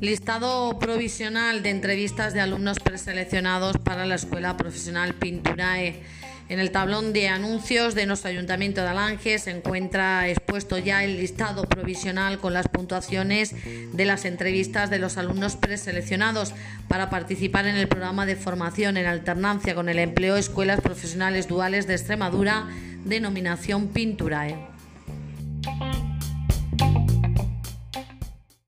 Listado provisional de entrevistas de alumnos preseleccionados para la Escuela Profesional Pinturae. En el tablón de anuncios de nuestro Ayuntamiento de Alange se encuentra expuesto ya el listado provisional con las puntuaciones de las entrevistas de los alumnos preseleccionados para participar en el programa de formación en alternancia con el empleo Escuelas Profesionales Duales de Extremadura, denominación Pinturae.